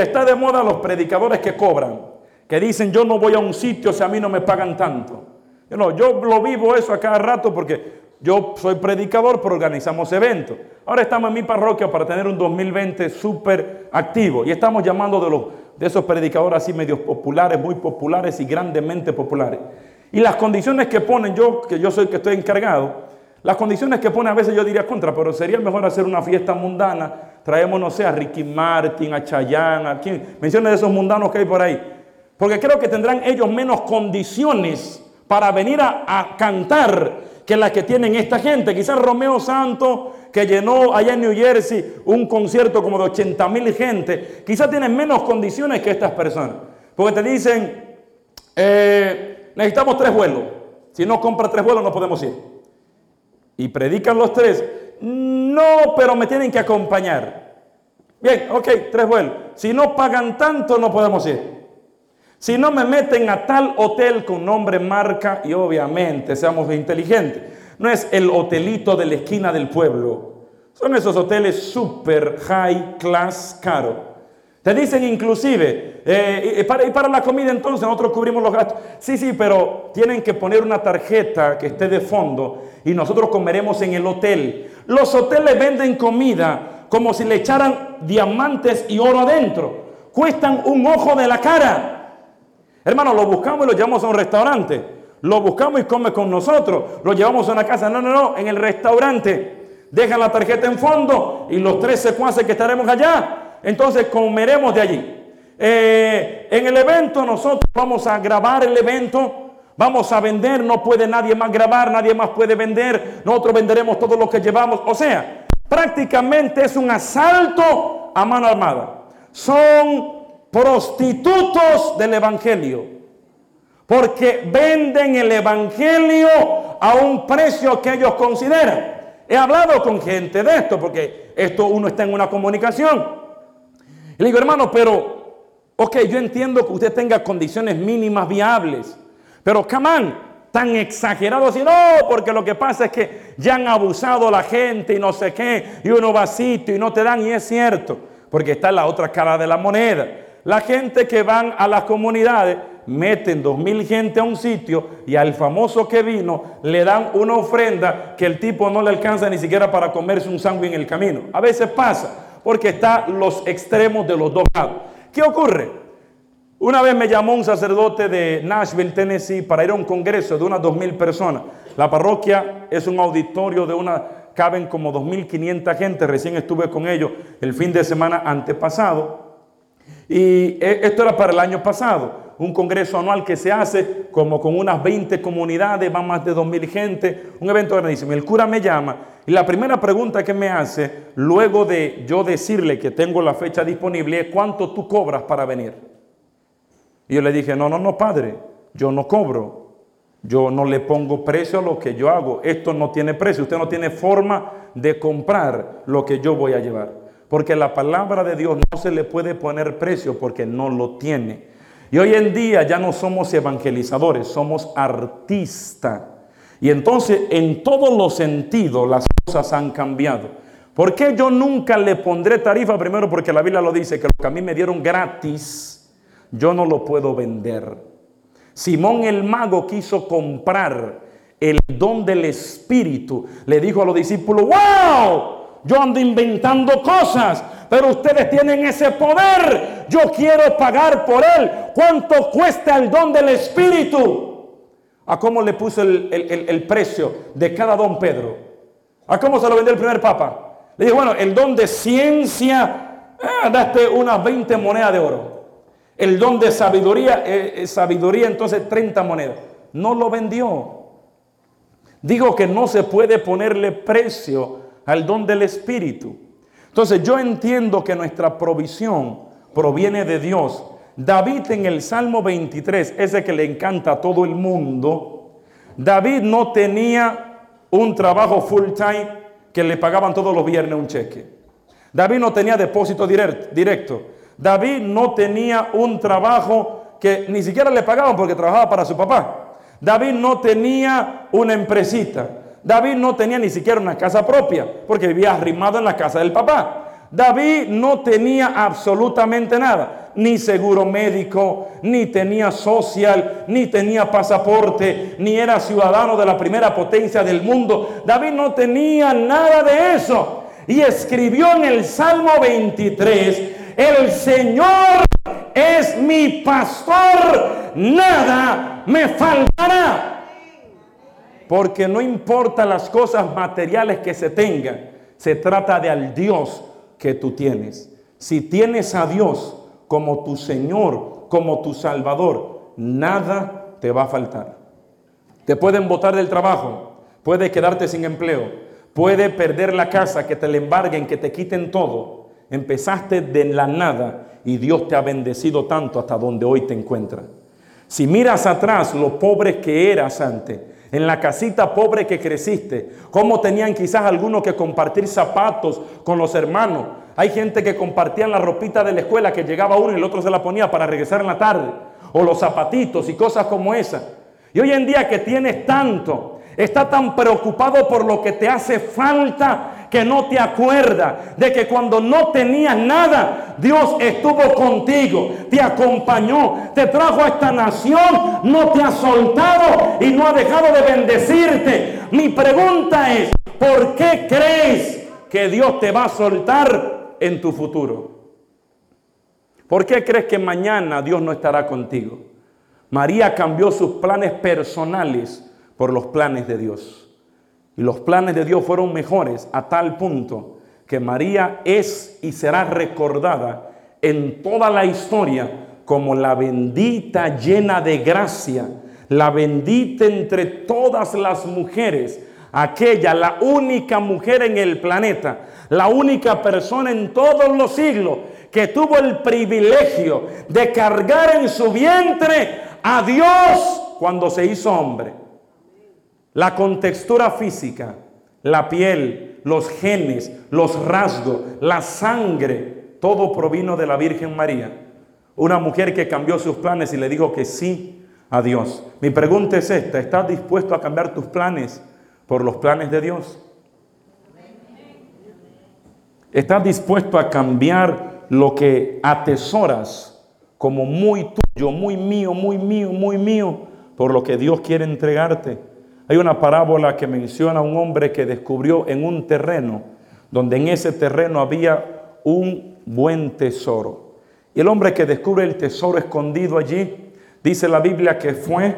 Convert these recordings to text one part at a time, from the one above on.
Está de moda los predicadores que cobran, que dicen yo no voy a un sitio si a mí no me pagan tanto. Yo, no, yo lo vivo eso a cada rato porque yo soy predicador, pero organizamos eventos. Ahora estamos en mi parroquia para tener un 2020 súper activo y estamos llamando de, los, de esos predicadores así medios populares, muy populares y grandemente populares. Y las condiciones que ponen, yo que yo soy el que estoy encargado, las condiciones que ponen a veces yo diría contra, pero sería mejor hacer una fiesta mundana. Traemos, no sé, a Ricky Martin, a Chayanne, a quien, menciones de esos mundanos que hay por ahí. Porque creo que tendrán ellos menos condiciones para venir a, cantar que las que tienen esta gente. Quizás Romeo Santos, que llenó allá en New Jersey un concierto como de 80 mil gente, quizás tienen menos condiciones que estas personas. Porque te dicen, eh, necesitamos tres vuelos. Si no compra tres vuelos no podemos ir. Y predican los tres. No, pero me tienen que acompañar. Bien, ok, tres vuelos. Si no pagan tanto no podemos ir. Si no me meten a tal hotel con nombre, marca y obviamente seamos inteligentes. No es el hotelito de la esquina del pueblo. Son esos hoteles super high class caro. Te dicen inclusive, eh, y, para, y para la comida entonces nosotros cubrimos los gastos. Sí, sí, pero tienen que poner una tarjeta que esté de fondo y nosotros comeremos en el hotel. Los hoteles venden comida como si le echaran diamantes y oro adentro. Cuestan un ojo de la cara. Hermano, lo buscamos y lo llevamos a un restaurante. Lo buscamos y come con nosotros. Lo llevamos a una casa. No, no, no. En el restaurante. Dejan la tarjeta en fondo y los tres secuaces que estaremos allá. Entonces comeremos de allí. Eh, en el evento nosotros vamos a grabar el evento. Vamos a vender. No puede nadie más grabar. Nadie más puede vender. Nosotros venderemos todo lo que llevamos. O sea, prácticamente es un asalto a mano armada. Son prostitutos del Evangelio, porque venden el Evangelio a un precio que ellos consideran. He hablado con gente de esto, porque esto uno está en una comunicación. Y le digo, hermano, pero, ok, yo entiendo que usted tenga condiciones mínimas viables, pero, camán, tan exagerado así, no, porque lo que pasa es que ya han abusado la gente y no sé qué, y uno va a sitio y no te dan, y es cierto, porque está la otra cara de la moneda. La gente que van a las comunidades meten dos mil gente a un sitio y al famoso que vino le dan una ofrenda que el tipo no le alcanza ni siquiera para comerse un sándwich en el camino. A veces pasa porque está los extremos de los dos lados. ¿Qué ocurre? Una vez me llamó un sacerdote de Nashville, Tennessee, para ir a un congreso de unas dos mil personas. La parroquia es un auditorio de una, caben como 2.500 gente. Recién estuve con ellos el fin de semana antepasado. Y e, esto era para el año pasado, un congreso anual que se hace como con unas 20 comunidades, van más de 2.000 gente, un evento grandísimo. El cura me llama y la primera pregunta que me hace, luego de yo decirle que tengo la fecha disponible, es cuánto tú cobras para venir. Y yo le dije, no, no, no, padre, yo no cobro. Yo no le pongo precio a lo que yo hago. Esto no tiene precio. Usted no tiene forma de comprar lo que yo voy a llevar. Porque la palabra de Dios no se le puede poner precio porque no lo tiene. Y hoy en día ya no somos evangelizadores, somos artistas. Y entonces en todos los sentidos las cosas han cambiado. ¿Por qué yo nunca le pondré tarifa? Primero porque la Biblia lo dice, que lo que a mí me dieron gratis, yo no lo puedo vender. Simón el mago quiso comprar el don del Espíritu. Le dijo a los discípulos, wow, yo ando inventando cosas, pero ustedes tienen ese poder. Yo quiero pagar por él. ¿Cuánto cuesta el don del Espíritu? ¿A cómo le puso el, precio de cada don Pedro? ¿A cómo se lo vendió el primer papa? Le dijo, bueno, el don de ciencia, eh, daste unas 20 monedas de oro. El don de sabiduría, eh, eh, sabiduría entonces 30 monedas. No lo vendió. Digo que no se puede ponerle precio al don del Espíritu. Entonces yo entiendo que nuestra provisión proviene de Dios. David en el Salmo 23, ese que le encanta a todo el mundo, David no tenía un trabajo full time que le pagaban todos los viernes un cheque. David no tenía depósito directo. David no tenía un trabajo que ni siquiera le pagaban porque trabajaba para su papá. David no tenía una empresita. David no tenía ni siquiera una casa propia, porque vivía arrimado en la casa del papá. David no tenía absolutamente nada, ni seguro médico, ni tenía social, ni tenía pasaporte, ni era ciudadano de la primera potencia del mundo. David no tenía nada de eso. Y escribió en el Salmo 23, el Señor es mi pastor, nada me faltará. Porque no importa las cosas materiales que se tengan, se trata de al Dios que tú tienes. Si tienes a Dios como tu Señor, como tu Salvador, nada te va a faltar. Te pueden botar del trabajo, puede quedarte sin empleo, puede perder la casa, que te la embarguen, que te quiten todo. Empezaste de la nada y Dios te ha bendecido tanto hasta donde hoy te encuentras. Si miras atrás lo pobre que eras antes, en la casita pobre que creciste, cómo tenían quizás algunos que compartir zapatos con los hermanos. Hay gente que compartían la ropita de la escuela que llegaba uno y el otro se la ponía para regresar en la tarde. O los zapatitos y cosas como esas. Y hoy en día que tienes tanto, está tan preocupado por lo que te hace falta que no te acuerda de que cuando no tenías nada, Dios estuvo contigo, te acompañó, te trajo a esta nación, no te ha soltado y no ha dejado de bendecirte. Mi pregunta es, ¿por qué crees que Dios te va a soltar en tu futuro? ¿Por qué crees que mañana Dios no estará contigo? María cambió sus planes personales por los planes de Dios. Y los planes de Dios fueron mejores a tal punto que María es y será recordada en toda la historia como la bendita llena de gracia, la bendita entre todas las mujeres, aquella, la única mujer en el planeta, la única persona en todos los siglos que tuvo el privilegio de cargar en su vientre a Dios cuando se hizo hombre. La contextura física, la piel, los genes, los rasgos, la sangre, todo provino de la Virgen María. Una mujer que cambió sus planes y le dijo que sí a Dios. Mi pregunta es esta, ¿estás dispuesto a cambiar tus planes por los planes de Dios? ¿Estás dispuesto a cambiar lo que atesoras como muy tuyo, muy mío, muy mío, muy mío, por lo que Dios quiere entregarte? Hay una parábola que menciona a un hombre que descubrió en un terreno, donde en ese terreno había un buen tesoro. Y el hombre que descubre el tesoro escondido allí, dice la Biblia que fue,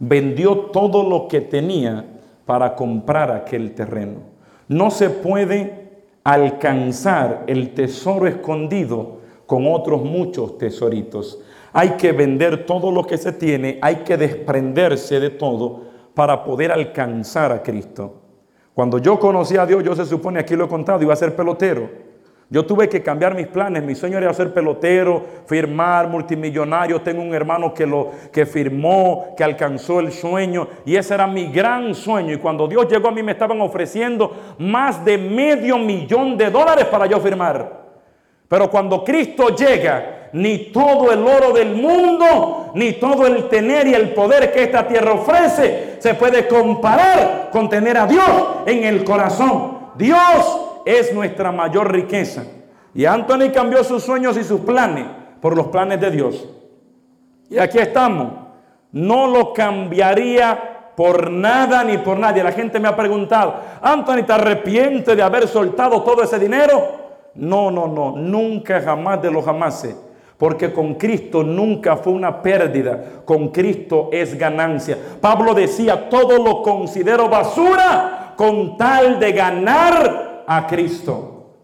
vendió todo lo que tenía para comprar aquel terreno. No se puede alcanzar el tesoro escondido con otros muchos tesoritos. Hay que vender todo lo que se tiene, hay que desprenderse de todo para poder alcanzar a Cristo. Cuando yo conocí a Dios, yo se supone, aquí lo he contado, iba a ser pelotero. Yo tuve que cambiar mis planes. Mi sueño era ser pelotero, firmar, multimillonario. Tengo un hermano que lo que firmó, que alcanzó el sueño. Y ese era mi gran sueño. Y cuando Dios llegó a mí me estaban ofreciendo más de medio millón de dólares para yo firmar. Pero cuando Cristo llega, ni todo el oro del mundo, ni todo el tener y el poder que esta tierra ofrece se puede comparar con tener a Dios en el corazón. Dios es nuestra mayor riqueza. Y Anthony cambió sus sueños y sus planes por los planes de Dios. Y aquí estamos. No lo cambiaría por nada ni por nadie. La gente me ha preguntado, Anthony, ¿te arrepiente de haber soltado todo ese dinero? No, no, no, nunca, jamás de los jamases. Porque con Cristo nunca fue una pérdida, con Cristo es ganancia. Pablo decía, todo lo considero basura con tal de ganar a Cristo.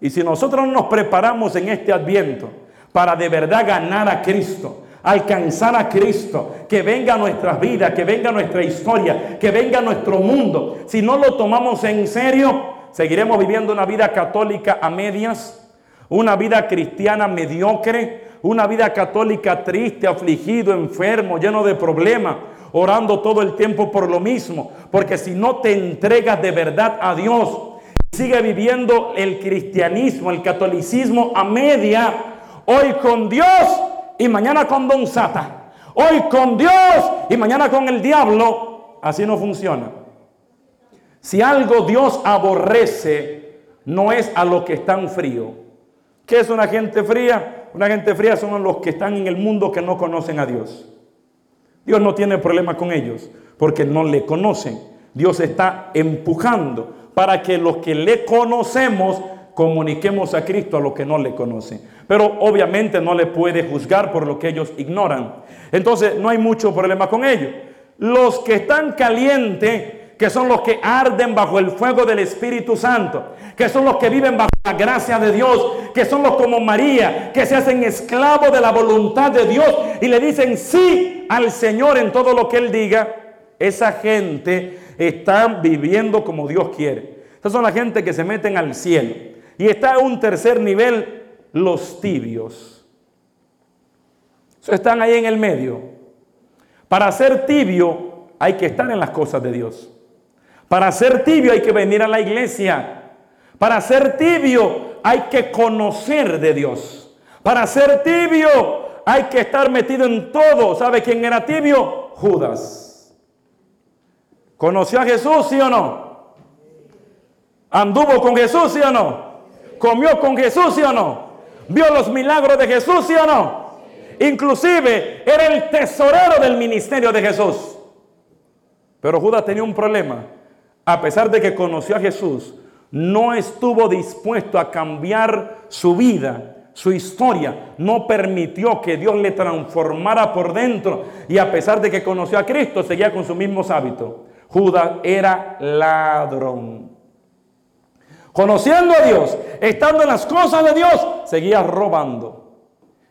Y si nosotros nos preparamos en este adviento para de verdad ganar a Cristo, alcanzar a Cristo, que venga a nuestras vidas, que venga a nuestra historia, que venga a nuestro mundo, si no lo tomamos en serio, seguiremos viviendo una vida católica a medias una vida cristiana mediocre, una vida católica triste, afligido, enfermo, lleno de problemas, orando todo el tiempo por lo mismo. Porque si no te entregas de verdad a Dios, sigue viviendo el cristianismo, el catolicismo a media, hoy con Dios y mañana con Don Sata. Hoy con Dios y mañana con el diablo. Así no funciona. Si algo Dios aborrece, no es a los que están fríos. ¿Qué es una gente fría? Una gente fría son los que están en el mundo que no conocen a Dios. Dios no tiene problema con ellos porque no le conocen. Dios está empujando para que los que le conocemos comuniquemos a Cristo a los que no le conocen. Pero obviamente no le puede juzgar por lo que ellos ignoran. Entonces no hay mucho problema con ellos. Los que están calientes, que son los que arden bajo el fuego del Espíritu Santo, que son los que viven bajo la gracia de Dios, que son los como María, que se hacen esclavos de la voluntad de Dios y le dicen sí al Señor en todo lo que Él diga, esa gente está viviendo como Dios quiere. Esas son la gente que se meten al cielo. Y está en un tercer nivel, los tibios. están ahí en el medio. Para ser tibio hay que estar en las cosas de Dios. Para ser tibio hay que venir a la iglesia. Para ser tibio hay que conocer de Dios. Para ser tibio hay que estar metido en todo. ¿Sabe quién era tibio? Judas. ¿Conoció a Jesús, sí o no? ¿Anduvo con Jesús, sí o no? ¿Comió con Jesús, sí o no? ¿Vio los milagros de Jesús, sí o no? Inclusive era el tesorero del ministerio de Jesús. Pero Judas tenía un problema. A pesar de que conoció a Jesús, no estuvo dispuesto a cambiar su vida, su historia. No permitió que Dios le transformara por dentro. Y a pesar de que conoció a Cristo, seguía con sus mismos hábitos. Judas era ladrón. Conociendo a Dios, estando en las cosas de Dios, seguía robando.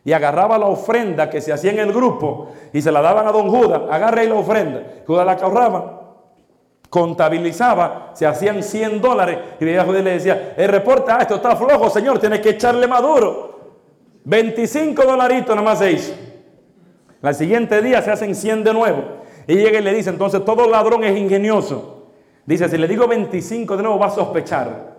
Y agarraba la ofrenda que se hacía en el grupo y se la daban a don Judas. Agarra ahí la ofrenda. Judas la ahorraba contabilizaba, se hacían 100 dólares y le decía, el reporte, ah, esto está flojo, señor, tiene que echarle maduro. 25 dolaritos nada más se hizo. Al siguiente día se hacen 100 de nuevo. Y llega y le dice, entonces todo ladrón es ingenioso. Dice, si le digo 25 de nuevo va a sospechar.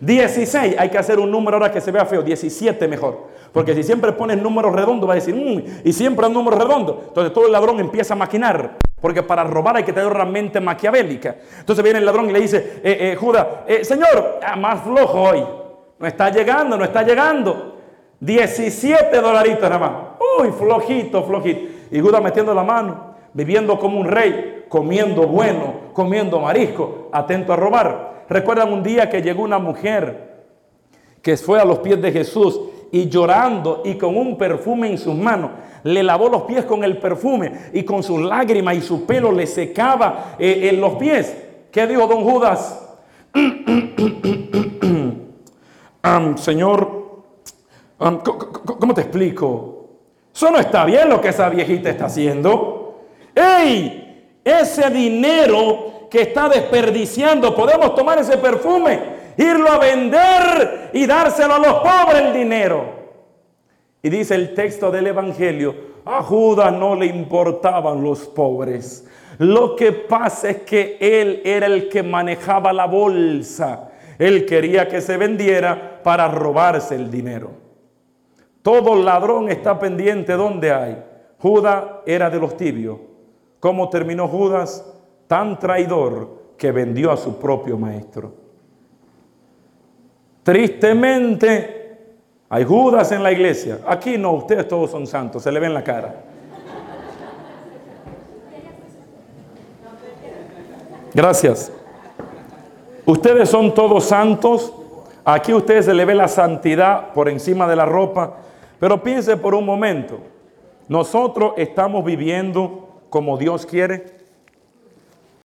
16, hay que hacer un número ahora que se vea feo, 17 mejor. Porque si siempre pones números redondos va a decir, mm", y siempre un número redondo. Entonces todo el ladrón empieza a maquinar. Porque para robar hay que tener una mente maquiavélica. Entonces viene el ladrón y le dice, eh, eh, Judas, eh, Señor, ah, más flojo hoy. No está llegando, no está llegando. 17 dolaritos nada más. Uy, flojito, flojito. Y Judas metiendo la mano, viviendo como un rey, comiendo bueno, comiendo marisco, atento a robar. Recuerdan un día que llegó una mujer que fue a los pies de Jesús y llorando y con un perfume en sus manos le lavó los pies con el perfume y con sus lágrimas y su pelo le secaba eh, en los pies. ¿Qué dijo don Judas? señor, ¿cómo te explico? Eso no está bien lo que esa viejita está haciendo. ¡Ey! Ese dinero que está desperdiciando, podemos tomar ese perfume, irlo a vender y dárselo a los pobres el dinero. Y dice el texto del Evangelio, a Judas no le importaban los pobres. Lo que pasa es que él era el que manejaba la bolsa. Él quería que se vendiera para robarse el dinero. Todo ladrón está pendiente donde hay. Judas era de los tibios. ¿Cómo terminó Judas? Tan traidor que vendió a su propio maestro. Tristemente, hay Judas en la iglesia. Aquí no, ustedes todos son santos, se le ve en la cara. Gracias. Ustedes son todos santos. Aquí a ustedes se le ve la santidad por encima de la ropa. Pero piense por un momento. Nosotros estamos viviendo como Dios quiere.